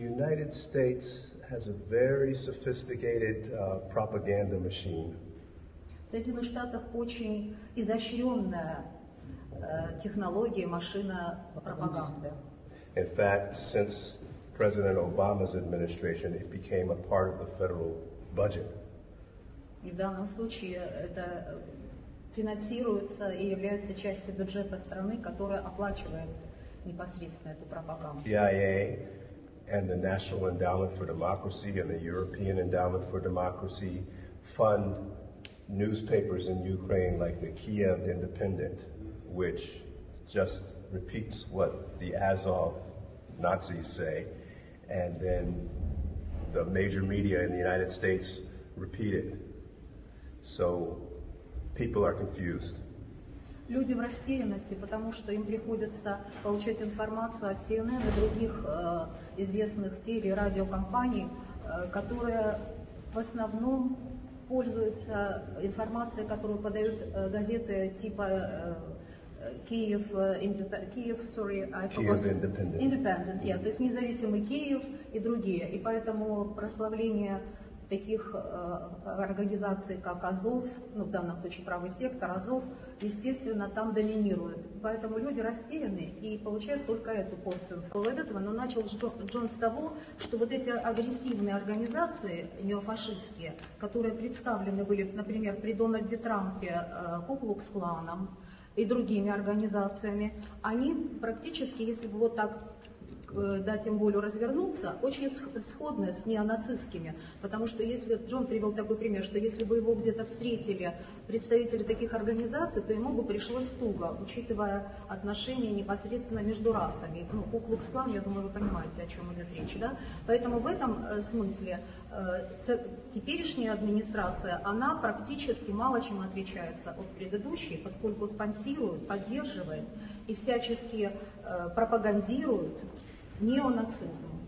United States has a very sophisticated uh, propaganda machine. В Соединенных Штатах очень изощренная э, технология, машина пропаганды. In fact, since President Obama's administration, it became a part of the federal budget. И в данном случае это финансируется и является частью бюджета страны, которая оплачивает непосредственно эту пропаганду. CIA and the National Endowment for Democracy and the European Endowment for Democracy fund newspapers in Ukraine like the Kiev Independent, which just repeats what the Azov Nazis say, and then the major media in the United States repeat it. So people are confused. Люди в растерянности, потому что им приходится получать информацию от CNN и других э, известных теле- и радиокомпаний, э, которые в основном пользуются информацией, которую подают э, газеты типа э, э, Киев, э, Киев, sorry, I forgot. Independent. Independent, yeah, то есть независимый Киев и другие. И поэтому прославление таких э, организаций, как Азов, ну, в данном случае правый сектор, Азов, естественно, там доминирует. Поэтому люди растеряны и получают только эту порцию этого. Но начал Джон, с того, что вот эти агрессивные организации неофашистские, которые представлены были, например, при Дональде Трампе э, Куклукс-кланом и другими организациями, они практически, если бы вот так э, дать им волю развернуться, очень сх- сходны с неонацистскими. Потому что если, Джон привел такой пример, что если бы его где-то встретили представители таких организаций, то ему бы пришлось туго, учитывая отношения непосредственно между расами. Ну, Куклукс-клан, я думаю, вы понимаете, о чем идет речь, да? Поэтому в этом э, смысле э, теперешняя администрация, она практически мало чем отличается от предыдущей, поскольку спонсирует, поддерживает и всячески э, пропагандирует неонацизм.